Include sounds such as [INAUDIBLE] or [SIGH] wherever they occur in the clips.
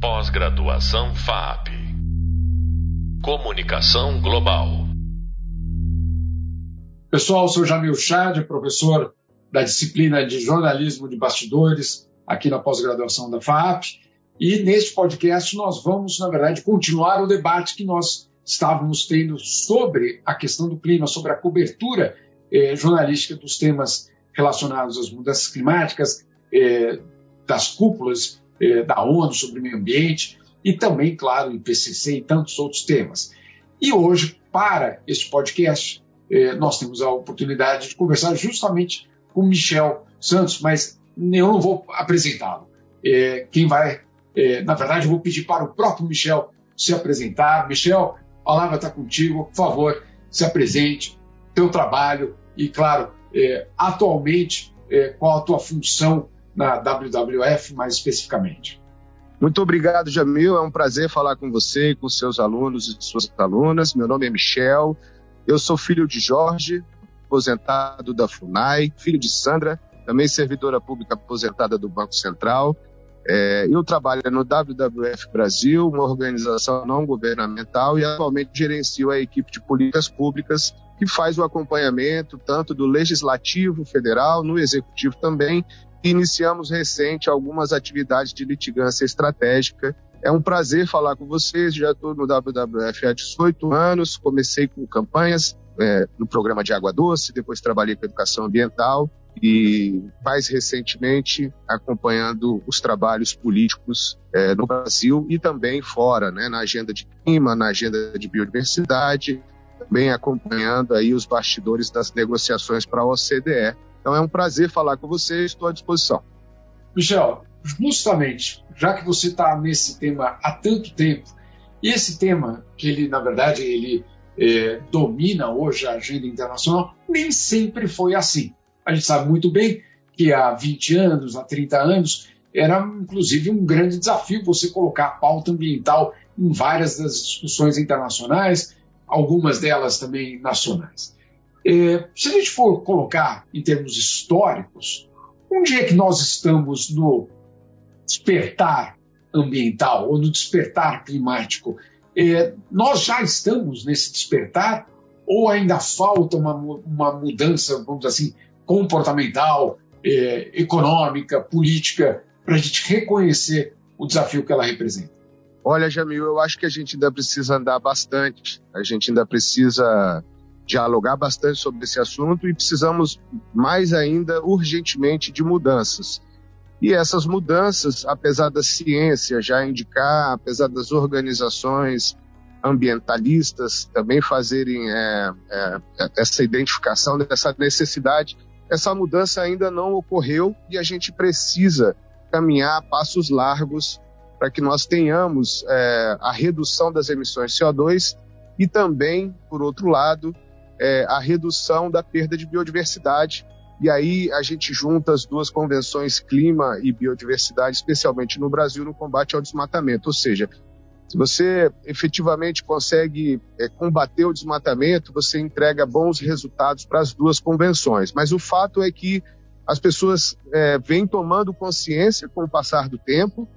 Pós-graduação FAP. Comunicação Global. Pessoal, sou Jamil Chad, professor da disciplina de jornalismo de bastidores aqui na pós-graduação da FAP. E neste podcast nós vamos, na verdade, continuar o debate que nós estávamos tendo sobre a questão do clima, sobre a cobertura eh, jornalística dos temas relacionados às mudanças climáticas, eh, das cúpulas eh, da ONU sobre meio ambiente e também, claro, IPCC e tantos outros temas. E hoje, para este podcast, eh, nós temos a oportunidade de conversar justamente com Michel Santos, mas eu não vou apresentá-lo. É, quem vai, é, na verdade, eu vou pedir para o próprio Michel se apresentar. Michel, a palavra está contigo, por favor, se apresente, teu trabalho e, claro, é, atualmente, é, qual a tua função na WWF mais especificamente. Muito obrigado, Jamil. É um prazer falar com você e com seus alunos e suas alunas. Meu nome é Michel. Eu sou filho de Jorge, aposentado da FUNAI, filho de Sandra, também servidora pública aposentada do Banco Central. É, eu trabalho no WWF Brasil, uma organização não governamental, e atualmente gerencio a equipe de políticas públicas que faz o acompanhamento tanto do legislativo federal, no executivo também. Iniciamos recente algumas atividades de litigância estratégica. É um prazer falar com vocês. Já estou no WWF há 18 anos. Comecei com campanhas é, no programa de água doce, depois trabalhei com educação ambiental e mais recentemente acompanhando os trabalhos políticos é, no Brasil e também fora, né, na agenda de clima, na agenda de biodiversidade, também acompanhando aí os bastidores das negociações para a OCDE. Então é um prazer falar com você, estou à disposição. Michel, justamente, já que você está nesse tema há tanto tempo, e esse tema que ele, na verdade, ele é, domina hoje a agenda internacional, nem sempre foi assim. A gente sabe muito bem que há 20 anos, há 30 anos, era inclusive um grande desafio você colocar a pauta ambiental em várias das discussões internacionais, algumas delas também nacionais. É, se a gente for colocar em termos históricos, onde é que nós estamos no despertar ambiental ou no despertar climático? É, nós já estamos nesse despertar ou ainda falta uma, uma mudança, vamos dizer assim, comportamental, é, econômica, política, para a gente reconhecer o desafio que ela representa? Olha, Jamil, eu acho que a gente ainda precisa andar bastante, a gente ainda precisa dialogar bastante sobre esse assunto e precisamos mais ainda urgentemente de mudanças. E essas mudanças, apesar da ciência já indicar, apesar das organizações ambientalistas também fazerem é, é, essa identificação dessa necessidade, essa mudança ainda não ocorreu e a gente precisa caminhar passos largos para que nós tenhamos é, a redução das emissões de CO2 e também, por outro lado, é, a redução da perda de biodiversidade. E aí a gente junta as duas convenções clima e biodiversidade, especialmente no Brasil, no combate ao desmatamento. Ou seja, se você efetivamente consegue é, combater o desmatamento, você entrega bons resultados para as duas convenções. Mas o fato é que as pessoas é, vêm tomando consciência com o passar do tempo,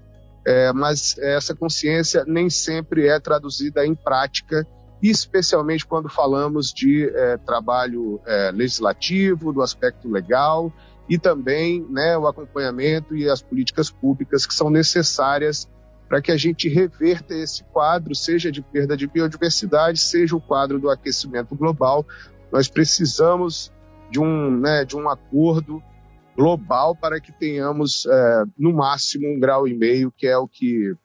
é, mas essa consciência nem sempre é traduzida em prática, especialmente quando falamos de é, trabalho é, legislativo, do aspecto legal e também né, o acompanhamento e as políticas públicas que são necessárias para que a gente reverta esse quadro, seja de perda de biodiversidade, seja o quadro do aquecimento global. Nós precisamos de um, né, de um acordo global para que tenhamos, é, no máximo, um grau e meio, que é o que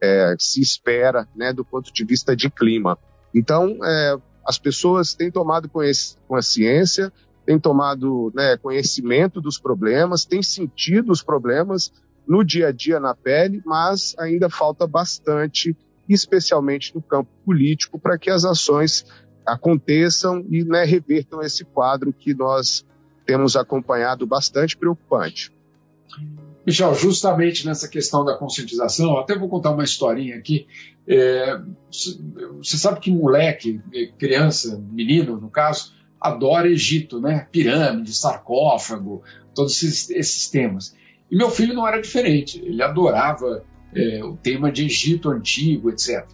é, se espera né, do ponto de vista de clima. Então, é, as pessoas têm tomado consciência, têm tomado né, conhecimento dos problemas, têm sentido os problemas, no dia a dia na pele, mas ainda falta bastante, especialmente no campo político, para que as ações aconteçam e né, revertam esse quadro que nós temos acompanhado bastante preocupante. Michel, justamente nessa questão da conscientização, até vou contar uma historinha aqui. É, você sabe que moleque, criança, menino no caso, adora Egito, né? Pirâmide, sarcófago, todos esses, esses temas. E meu filho não era diferente, ele adorava é, o tema de Egito Antigo, etc.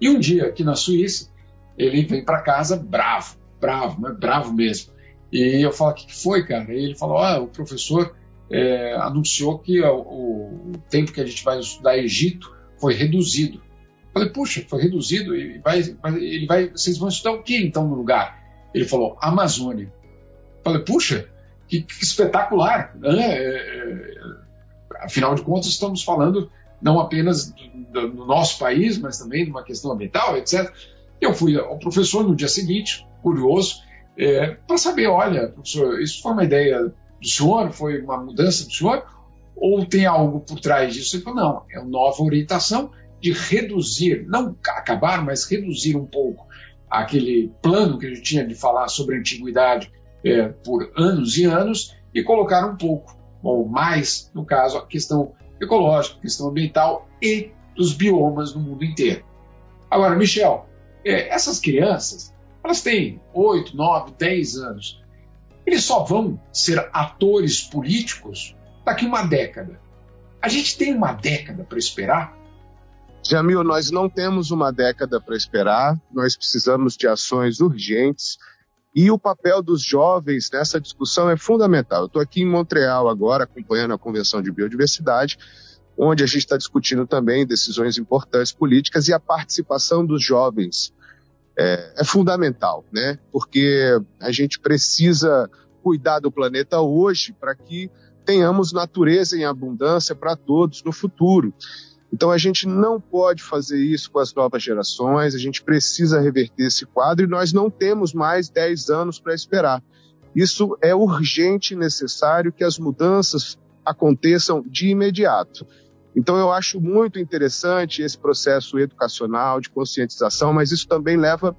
E um dia, aqui na Suíça, ele vem para casa bravo, bravo, mas bravo mesmo. E eu falo, o que foi, cara? E ele falou, ah, o professor é, anunciou que o, o, tempo que a gente vai estudar Egito foi reduzido. Falei, puxa, foi reduzido? E vai, ele vai, vocês vão estudar o que então no lugar? Ele falou, Amazônia. Falei, puxa, que, que espetacular! Né? É, é, afinal de contas, estamos falando não apenas do, do, nosso país, mas também de uma questão ambiental, etc. Eu fui ao professor no dia seguinte, curioso, é, para saber, olha, professor, isso foi uma ideia do senhor, foi uma mudança do senhor, ou tem algo por trás disso? Ele falou, não, é uma nova orientação de reduzir, não acabar, mas reduzir um pouco aquele plano que a gente tinha de falar sobre a antiguidade é, por anos e anos e colocar um pouco, ou mais, no caso, a questão ecológica, a questão ambiental e dos biomas no mundo inteiro. Agora, Michel, é, essas crianças, elas têm 8, 9, 10 anos. Eles só vão ser atores políticos daqui uma década. A gente tem uma década para esperar? Jamil, nós não temos uma década para esperar, nós precisamos de ações urgentes e o papel dos jovens nessa discussão é fundamental. Eu estou aqui em Montreal agora, acompanhando a Convenção de Biodiversidade, onde a gente está discutindo também decisões importantes políticas e a participação dos jovens é, é fundamental, né? Porque a gente precisa cuidar do planeta hoje para que tenhamos natureza em abundância para todos no futuro. Então a gente não pode fazer isso com as novas gerações, a gente precisa reverter esse quadro e nós não temos mais 10 anos para esperar. Isso é urgente e necessário que as mudanças aconteçam de imediato. Então eu acho muito interessante esse processo educacional de conscientização, mas isso também leva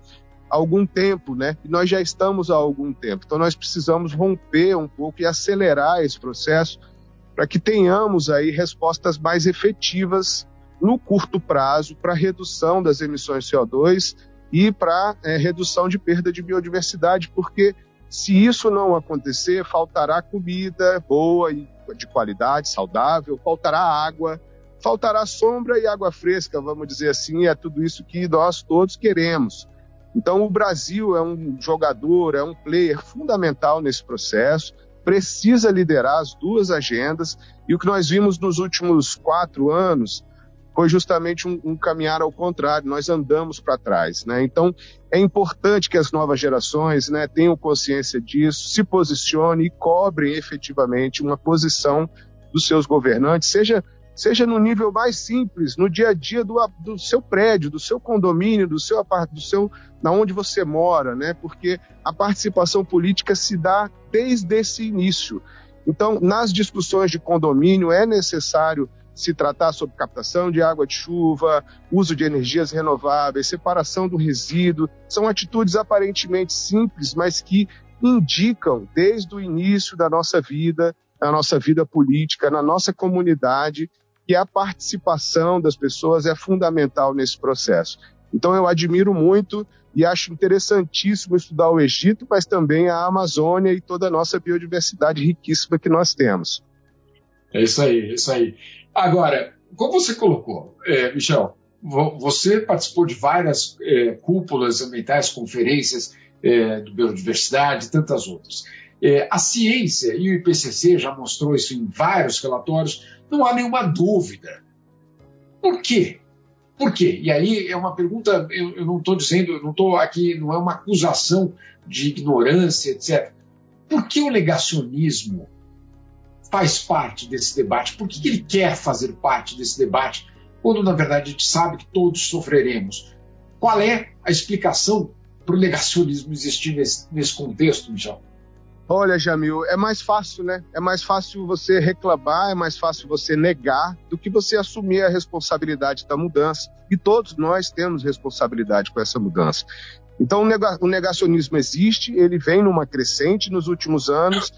algum tempo, né? E nós já estamos há algum tempo. Então nós precisamos romper um pouco e acelerar esse processo para que tenhamos aí respostas mais efetivas no curto prazo para redução das emissões de CO2 e para é, redução de perda de biodiversidade, porque se isso não acontecer, faltará comida boa e de qualidade, saudável, faltará água, faltará sombra e água fresca, vamos dizer assim, é tudo isso que nós todos queremos. Então, o Brasil é um jogador, é um player fundamental nesse processo precisa liderar as duas agendas, e o que nós vimos nos últimos quatro anos foi justamente um, um caminhar ao contrário, nós andamos para trás. Né? Então, é importante que as novas gerações né, tenham consciência disso, se posicionem e cobrem efetivamente uma posição dos seus governantes, seja seja no nível mais simples, no dia a dia do, do seu prédio, do seu condomínio, do seu do seu na onde você mora, né? Porque a participação política se dá desde esse início. Então, nas discussões de condomínio é necessário se tratar sobre captação de água de chuva, uso de energias renováveis, separação do resíduo. São atitudes aparentemente simples, mas que indicam desde o início da nossa vida, da nossa vida política, na nossa comunidade, que a participação das pessoas é fundamental nesse processo. Então eu admiro muito e acho interessantíssimo estudar o Egito, mas também a Amazônia e toda a nossa biodiversidade riquíssima que nós temos. É isso aí, é isso aí. Agora, como você colocou, é, Michel, você participou de várias é, cúpulas ambientais, conferências é, biodiversidade e tantas outras. É, a ciência e o IPCC já mostrou isso em vários relatórios não há nenhuma dúvida. Por quê? Por quê? E aí é uma pergunta, eu, eu não estou dizendo, eu não estou aqui, não é uma acusação de ignorância, etc. Por que o negacionismo faz parte desse debate? Por que, que ele quer fazer parte desse debate, quando na verdade a gente sabe que todos sofreremos? Qual é a explicação para o negacionismo existir nesse, nesse contexto, Michel? Olha, Jamil, é mais fácil, né? É mais fácil você reclamar, é mais fácil você negar do que você assumir a responsabilidade da mudança. E todos nós temos responsabilidade com essa mudança. Então, o negacionismo existe, ele vem numa crescente nos últimos anos,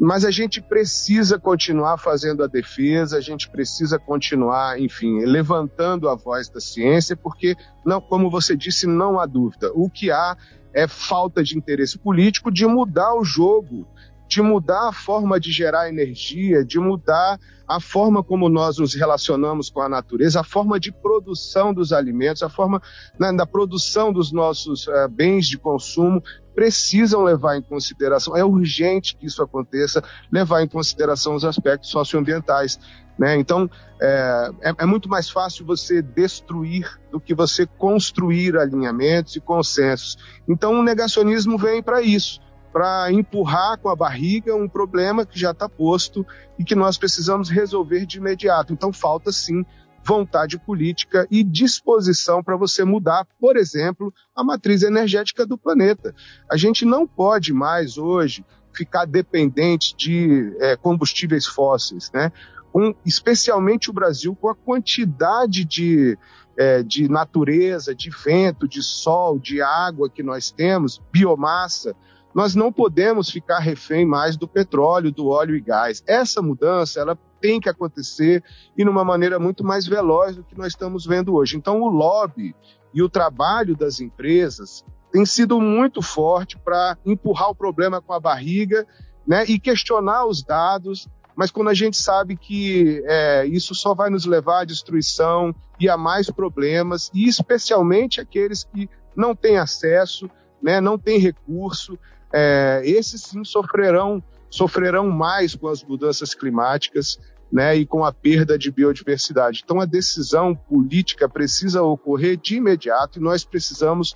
mas a gente precisa continuar fazendo a defesa, a gente precisa continuar, enfim, levantando a voz da ciência, porque, não, como você disse, não há dúvida. O que há é falta de interesse político de mudar o jogo de mudar a forma de gerar energia, de mudar a forma como nós nos relacionamos com a natureza, a forma de produção dos alimentos, a forma né, da produção dos nossos uh, bens de consumo, precisam levar em consideração, é urgente que isso aconteça, levar em consideração os aspectos socioambientais. Né? Então, é, é, é, muito mais fácil você destruir do que você construir alinhamentos e consensos. Então, o negacionismo vem para isso para empurrar com a barriga um problema que já está posto e que nós precisamos resolver de imediato. Então, falta sim vontade política e disposição para você mudar, por exemplo, a matriz energética do planeta. A gente não pode mais hoje ficar dependente de é, combustíveis fósseis, né? Um, especialmente o Brasil, com a quantidade de, é, de natureza, de vento, de sol, de água que nós temos, biomassa, nós não podemos ficar refém mais do petróleo, do óleo e gás. Essa mudança, ela tem que acontecer e numa maneira muito mais veloz do que nós estamos vendo hoje. Então, o lobby e o trabalho das empresas tem sido muito forte para empurrar o problema com a barriga né, e questionar os dados, mas quando a gente sabe que é, isso só vai nos levar à destruição e a mais problemas, e especialmente aqueles que não têm acesso, né, não têm recurso, é, esses sim sofrerão, sofrerão mais com as mudanças climáticas né, e com a perda de biodiversidade. Então, a decisão política precisa ocorrer de imediato e nós precisamos,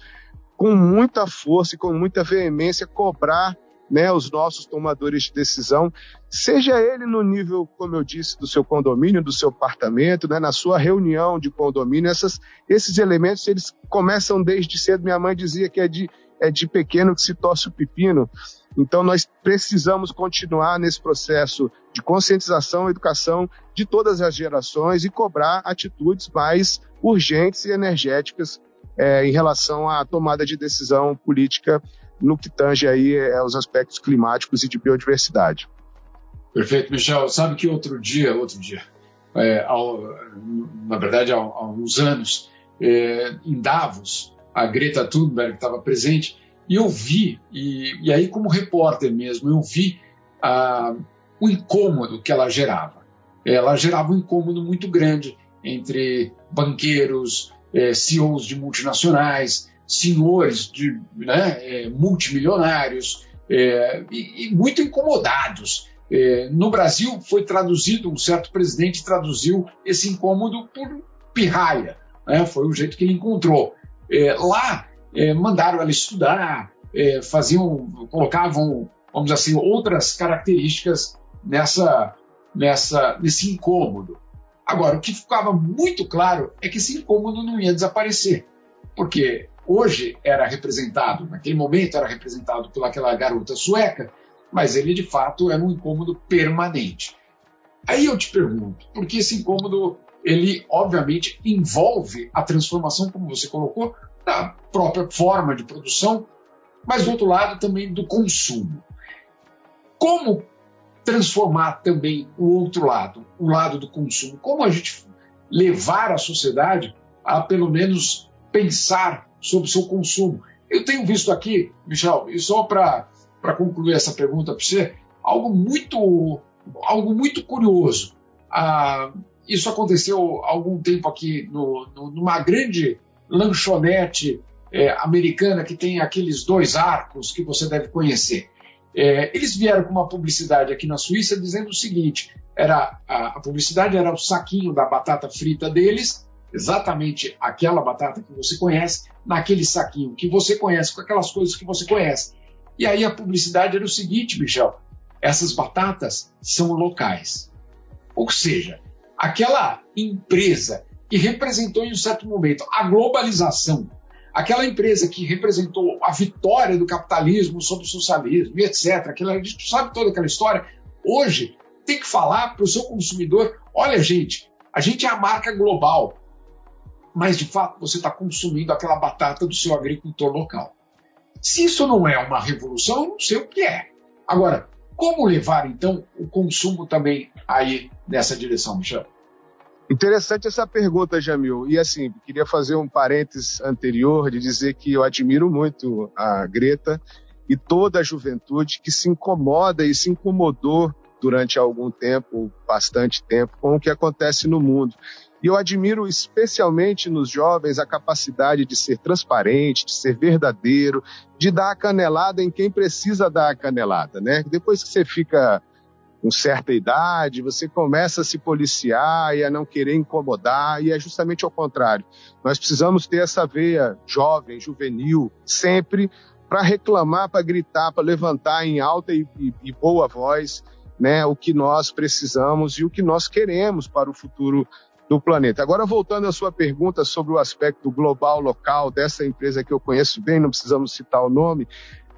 com muita força e com muita veemência, cobrar né, os nossos tomadores de decisão, seja ele no nível, como eu disse, do seu condomínio, do seu apartamento, né, na sua reunião de condomínio, essas, esses elementos eles começam desde cedo. Minha mãe dizia que é de é de pequeno que se torce o pepino. Então, nós precisamos continuar nesse processo de conscientização educação de todas as gerações e cobrar atitudes mais urgentes e energéticas é, em relação à tomada de decisão política no que tange aí é, os aspectos climáticos e de biodiversidade. Perfeito, Michel. Sabe que outro dia, outro dia, é, ao, na verdade há, há alguns anos, é, em Davos, a Greta Thunberg estava presente, e eu vi, e, e aí como repórter mesmo, eu vi ah, o incômodo que ela gerava. Ela gerava um incômodo muito grande entre banqueiros, eh, CEOs de multinacionais, senhores de né, eh, multimilionários, eh, e, e, muito incomodados. No Brasil foi traduzido, um certo presidente traduziu esse incômodo por pirraia, né, foi o jeito que ele encontrou. É, lá, é, mandaram ela estudar, é, faziam, colocavam, vamos dizer assim, outras características nessa, nessa, nesse incômodo. Agora, o que ficava muito claro é que esse incômodo não ia desaparecer, porque hoje era representado, naquele momento era representado pelaquela garota sueca, mas ele de fato era um incômodo permanente. Aí eu te pergunto, por que esse incômodo ele obviamente envolve a transformação, como você colocou, da própria forma de produção, mas do outro lado também do consumo. Como transformar também o outro lado, o lado do consumo? Como a gente levar a sociedade a pelo menos pensar sobre o seu consumo? Eu tenho visto aqui, Michel, e só para concluir essa pergunta para você, algo muito, algo muito curioso. Ah, isso aconteceu há algum tempo aqui no, no, numa grande lanchonete é, americana que tem aqueles dois arcos que você deve conhecer. É, eles vieram com uma publicidade aqui na Suíça dizendo o seguinte: era a, a, publicidade era o saquinho da batata frita deles, exatamente aquela batata que você conhece, naquele saquinho que você conhece, com aquelas coisas que você conhece. E aí a publicidade era o seguinte, Michel: essas batatas são locais. Ou seja, aquela empresa que representou em um certo momento a globalização, aquela empresa que representou a vitória do capitalismo sobre o socialismo etc. Aquela, a gente sabe toda aquela história. Hoje tem que falar para o seu consumidor: olha, gente, a gente é a marca global, mas de fato você está consumindo aquela batata do seu agricultor local. Se isso não é uma revolução, eu não sei o que é. Agora, como levar então o consumo também aí nessa direção, Michel? Interessante essa pergunta, Jamil. E assim, queria fazer um parênteses anterior de dizer que eu admiro muito a Greta e toda a juventude que se incomoda e se incomodou durante algum tempo, bastante tempo, com o que acontece no mundo. E eu admiro especialmente nos jovens a capacidade de ser transparente, de ser verdadeiro, de dar a canelada em quem precisa dar a canelada, né? Depois que você fica com certa idade, você começa a se policiar e a não querer incomodar, e é justamente ao contrário. Nós precisamos ter essa veia jovem, juvenil, sempre para reclamar, para gritar, para levantar em alta e, e, e boa voz né, o que nós precisamos e o que nós queremos para o futuro do planeta. Agora, voltando à sua pergunta sobre o aspecto global, local, dessa empresa que eu conheço bem, não precisamos citar o nome,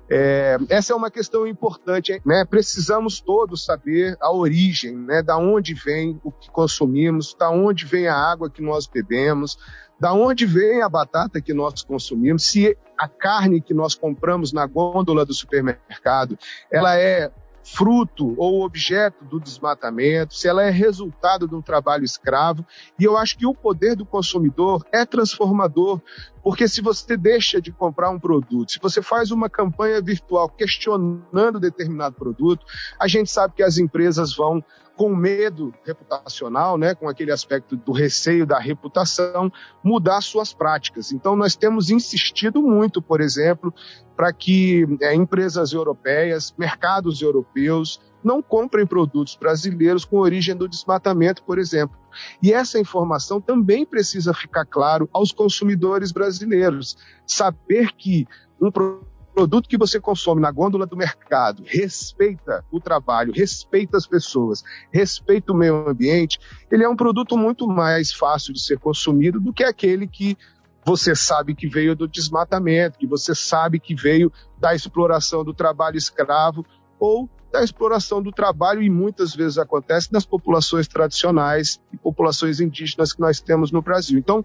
é, essa é uma questão importante, né? Precisamos todos saber a origem, né? Da onde vem o que consumimos, da onde vem a água que nós bebemos, da onde vem a batata que nós consumimos, se a carne que nós compramos na gôndola do supermercado, ela é fruto ou objeto do desmatamento, se ela é resultado de um trabalho escravo. E eu acho que o poder do consumidor é transformador, porque se você deixa de comprar um produto, se você faz uma campanha virtual questionando determinado produto, a gente sabe que as empresas vão com medo reputacional, né, com aquele aspecto do receio da reputação, mudar suas práticas. Então, nós temos insistido muito, por exemplo, para que é, empresas europeias, mercados europeus, não comprem produtos brasileiros com origem do desmatamento, por exemplo. E essa informação também precisa ficar claro aos consumidores brasileiros. Saber que um produto que você consome na gôndola do mercado respeita o trabalho, respeita as pessoas, respeita o meio ambiente, ele é um produto muito mais fácil de ser consumido do que aquele que você sabe que veio do desmatamento, que você sabe que veio da exploração do trabalho escravo ou da exploração do trabalho e muitas vezes acontece nas populações tradicionais e populações indígenas que nós temos no Brasil. Então,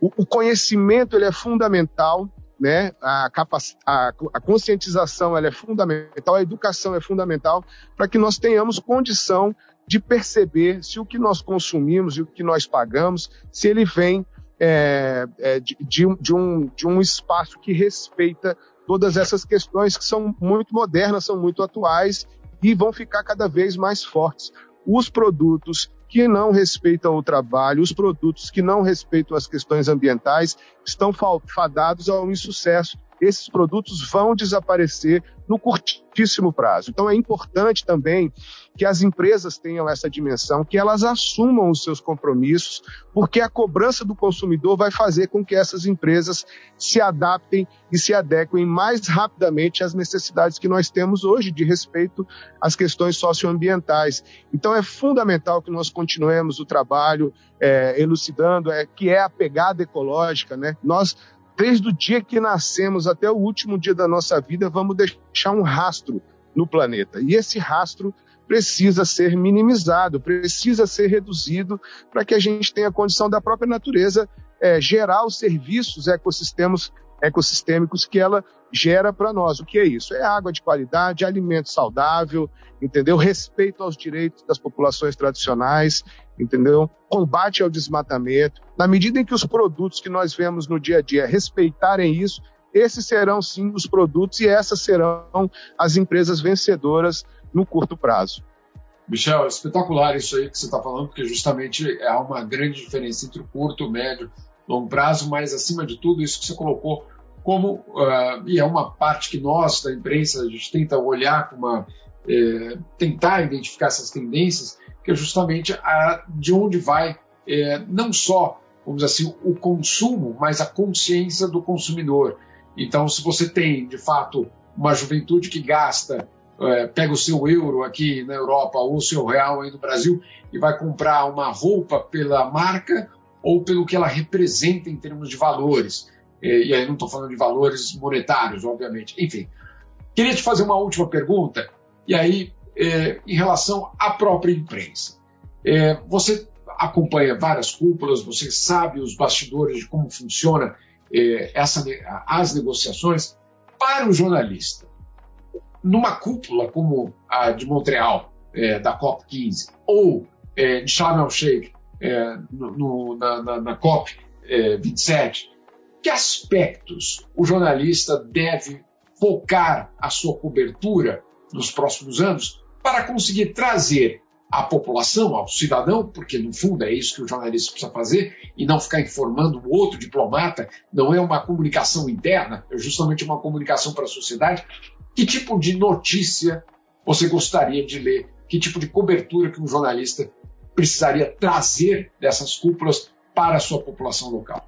o, o conhecimento ele é fundamental né? A, a, a conscientização ela é fundamental, a educação é fundamental para que nós tenhamos condição de perceber se o que nós consumimos e o que nós pagamos, se ele vem é, é, de, de, um, de, um, de um espaço que respeita todas essas questões que são muito modernas, são muito atuais e vão ficar cada vez mais fortes. Os produtos que não respeitam o trabalho, os produtos que não respeitam as questões ambientais, estão fadados ao insucesso. Esses produtos vão desaparecer no curtíssimo prazo. Então é importante também que as empresas tenham essa dimensão, que elas assumam os seus compromissos, porque a cobrança do consumidor vai fazer com que essas empresas se adaptem e se adequem mais rapidamente às necessidades que nós temos hoje de respeito às questões socioambientais. Então é fundamental que nós continuemos o trabalho é, elucidando, é, que é a pegada ecológica, né? Nós desde o dia que nascemos até o último dia da nossa vida, vamos deixar um rastro no planeta. E esse rastro precisa ser minimizado, precisa ser reduzido para que a gente tenha condição da própria natureza é, gerar os serviços ecossistemas, ecossistêmicos que ela gera para nós. O que é isso? É água de qualidade, alimento saudável, entendeu? Respeito aos direitos das populações tradicionais, entendeu? Combate ao desmatamento. Na medida em que os produtos que nós vemos no dia a dia respeitarem isso, esses serão sim os produtos e essas serão as empresas vencedoras no curto prazo. Michel, é espetacular isso aí que você está falando, porque justamente há uma grande diferença entre o curto, médio, longo prazo, mas acima de tudo, isso que você colocou como, uh, e é uma parte que nós da imprensa, a gente tenta olhar com uma, eh, tentar identificar essas tendências, que é justamente a, de onde vai é, não só, vamos dizer assim, o consumo, mas a consciência do consumidor. Então, se você tem, de fato, uma juventude que gasta, é, pega o seu euro aqui na Europa ou o seu real aí no Brasil e vai comprar uma roupa pela marca ou pelo que ela representa em termos de valores. É, e aí não estou falando de valores monetários, obviamente. Enfim, queria te fazer uma última pergunta, e aí é, em relação à própria imprensa. É, você acompanha várias cúpulas, você sabe os bastidores de como funciona é, essa, as negociações. Para o jornalista, numa cúpula como a de Montreal, é, da COP15, ou é, de Sharm el-Sheikh, é, na, na, na, COP 27, que aspectos o jornalista deve focar a sua cobertura nos próximos anos para conseguir trazer à população, ao cidadão, porque no fundo é isso que o jornalista precisa fazer, e não ficar informando o outro diplomata, não é uma comunicação interna, é justamente uma comunicação para a sociedade. Que tipo de notícia você gostaria de ler? Que tipo de cobertura que um jornalista precisaria trazer dessas cúpulas para a sua população local?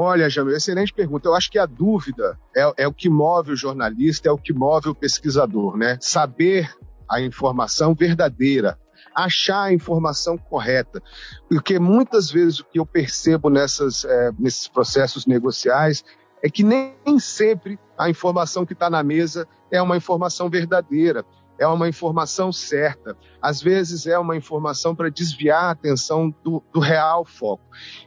Olha, Jamil, excelente pergunta. Eu acho que a dúvida é, é, o que move o jornalista, é o que move o pesquisador, né? Saber a informação verdadeira, achar a informação correta. Porque muitas vezes o que eu percebo nessas, é, nesses processos negociais é que nem sempre a informação que está na mesa é uma informação verdadeira é uma informação certa. Às vezes é uma informação para desviar a atenção do, do, real foco.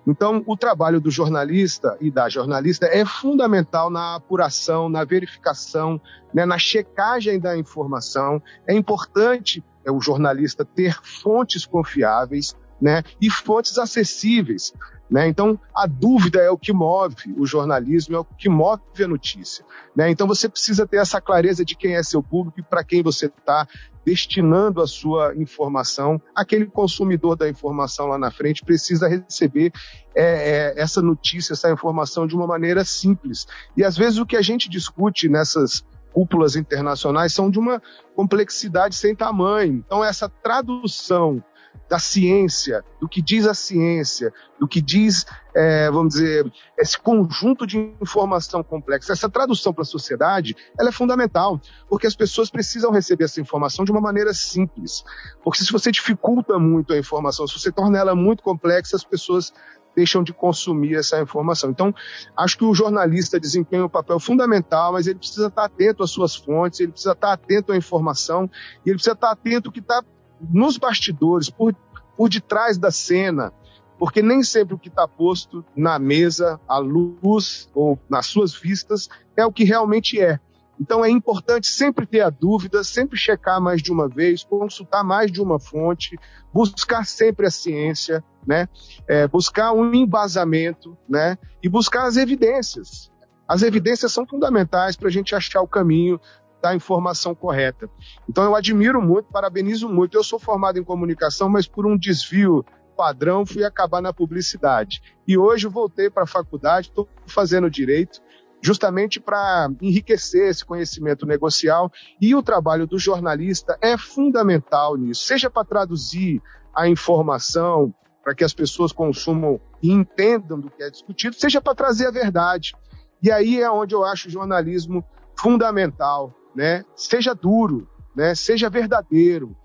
Então, o trabalho do jornalista e da jornalista é fundamental na apuração, na verificação, né, na checagem da informação. É importante é, o jornalista ter fontes confiáveis né, e fontes acessíveis. Né? Então, a dúvida é o que move o jornalismo, é o que move a notícia. Né? Então, você precisa ter essa clareza de quem é seu público e para quem você está destinando a sua informação. Aquele consumidor da informação lá na frente precisa receber é, é, essa notícia, essa informação de uma maneira simples. E às vezes o que a gente discute nessas cúpulas internacionais são de uma complexidade sem tamanho. Então, essa tradução da ciência, do que diz a ciência, do que diz, é, vamos dizer, esse conjunto de informação complexa, essa tradução para a sociedade, ela é fundamental, porque as pessoas precisam receber essa informação de uma maneira simples. Porque se você dificulta muito a informação, se você torna ela muito complexa, as pessoas deixam de consumir essa informação. Então, acho que o jornalista desempenha um papel fundamental, mas ele precisa estar atento às suas fontes, ele precisa estar atento à informação, e ele precisa estar atento que está nos bastidores, por, por detrás da cena, porque nem sempre o que está posto na mesa, à luz ou nas suas vistas é o que realmente é. Então é importante sempre ter a dúvida, sempre checar mais de uma vez, consultar mais de uma fonte, buscar sempre a ciência, né? É, buscar um embasamento, né? E buscar as evidências. As evidências são fundamentais para a gente achar o caminho da informação correta. Então eu admiro muito, parabenizo muito. Eu sou formado em comunicação, mas por um desvio padrão fui acabar na publicidade. E hoje voltei para a faculdade, estou fazendo direito, justamente para enriquecer esse conhecimento negocial. E o trabalho do jornalista é fundamental nisso, seja para traduzir a informação para que as pessoas consumam e entendam do que é discutido, seja para trazer a verdade. E aí é onde eu acho o jornalismo fundamental né? Seja duro, né? Seja verdadeiro,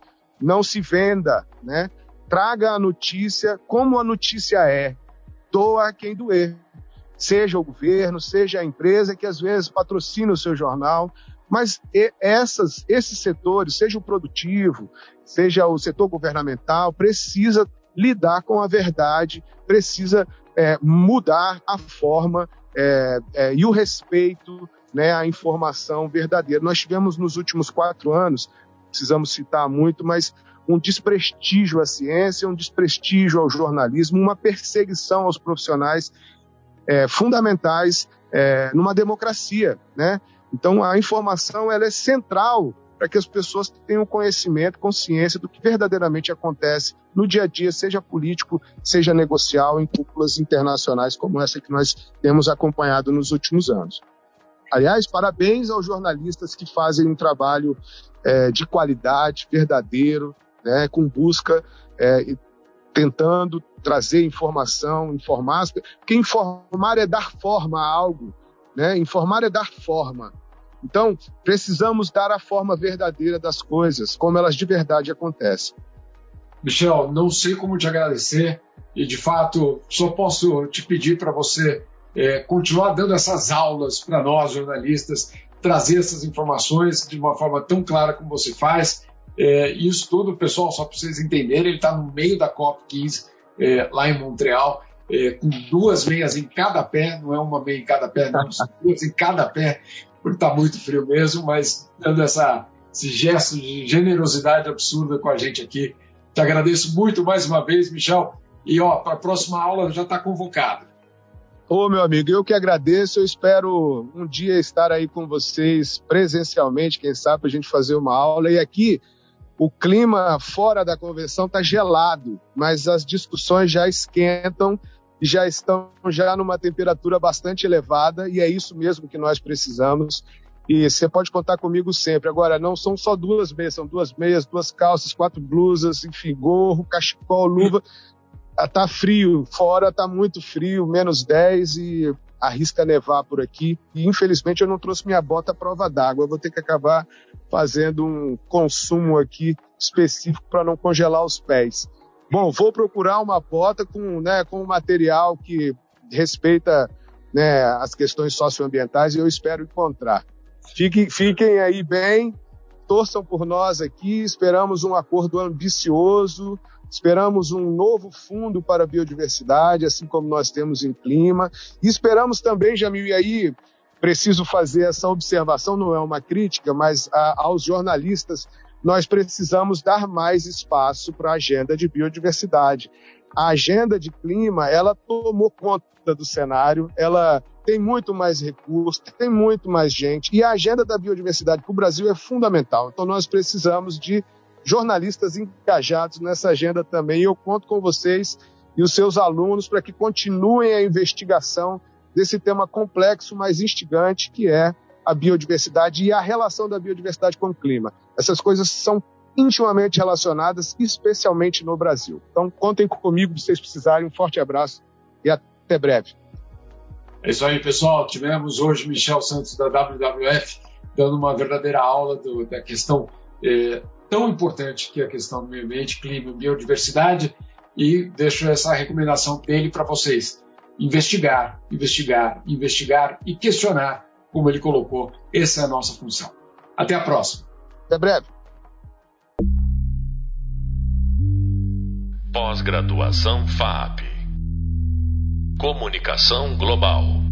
não se venda, né? Traga a notícia como a notícia é. Doa a quem doer. Seja o governo, seja a empresa que às vezes patrocina o seu jornal, mas essas, esses setores, seja o produtivo, seja o setor governamental, precisa lidar com a verdade, precisa é, mudar a forma é, é, e o respeito né, a informação verdadeira. Nós tivemos nos últimos quatro anos, precisamos citar muito, mas um desprestígio à ciência, um desprestígio ao jornalismo, uma perseguição aos profissionais é, fundamentais é, numa democracia, né? Então a informação ela é central para que as pessoas tenham conhecimento, consciência do que verdadeiramente acontece no dia a dia, seja político, seja negocial, em cúpulas internacionais como essa que nós temos acompanhado nos últimos anos. Aliás, parabéns aos jornalistas que fazem um trabalho é, de qualidade, verdadeiro, né, com busca, é, tentando trazer informação, informar, porque informar é dar forma a algo, né? Informar é dar forma. Então, precisamos dar a forma verdadeira das coisas, como elas de verdade acontecem. Michel, não sei como te agradecer e, de fato, só posso te pedir para você é, continuar dando essas aulas para nós, jornalistas, trazer essas informações de uma forma tão clara como você faz. É, isso tudo, pessoal, só para vocês entenderem, ele está no meio da COP15, é, lá em Montreal, é, com duas meias em cada pé, não é uma meia em cada pé, não, são [LAUGHS] duas em cada pé, porque está muito frio mesmo, mas dando essa, esse gesto de generosidade absurda com a gente aqui. Te agradeço muito mais uma vez, Michel. E ó, para a próxima aula já está convocado. Ô, meu amigo, eu que agradeço. Eu espero um dia estar aí com vocês presencialmente, quem sabe, para a gente fazer uma aula. E aqui, o clima fora da convenção está gelado, mas as discussões já esquentam e já estão já numa temperatura bastante elevada, e é isso mesmo que nós precisamos. E você pode contar comigo sempre. Agora, não são só duas meias, são duas meias, duas calças, quatro blusas, enfim, gorro, cachecol, luva. Tá frio, fora tá muito frio, menos 10 e arrisca nevar por aqui. E infelizmente eu não trouxe minha bota à prova d'água. Vou ter que acabar fazendo um consumo aqui específico para não congelar os pés. Bom, vou procurar uma bota com, né, com um material que respeita né, as questões socioambientais e eu espero encontrar. Fiquem, fiquem aí bem, torçam por nós aqui, esperamos um acordo ambicioso, esperamos um novo fundo para a biodiversidade, assim como nós temos em clima, e esperamos também, Jamil, e aí preciso fazer essa observação, não é uma crítica, mas a, aos jornalistas, nós precisamos dar mais espaço para a agenda de biodiversidade. A agenda de clima, ela tomou conta do cenário, ela tem muito mais recursos, tem muito mais gente, e a agenda da biodiversidade para o Brasil é fundamental. Então, nós precisamos de jornalistas engajados nessa agenda também. Eu conto com vocês e os seus alunos para que continuem a investigação desse tema complexo, mas instigante, que é a biodiversidade e a relação da biodiversidade com o clima. Essas coisas são intimamente relacionadas, especialmente no Brasil. Então, contem comigo se vocês precisarem. Um forte abraço e até breve. É isso aí, pessoal. Tivemos hoje Michel Santos da WWF dando uma verdadeira aula do, da questão eh, tão importante que é a questão do meio ambiente, clima e biodiversidade. E deixo essa recomendação dele para vocês. Investigar, investigar, investigar e questionar, como ele colocou. Essa é a nossa função. Até a próxima. Até breve. Pós-graduação FAP. Comunicação Global.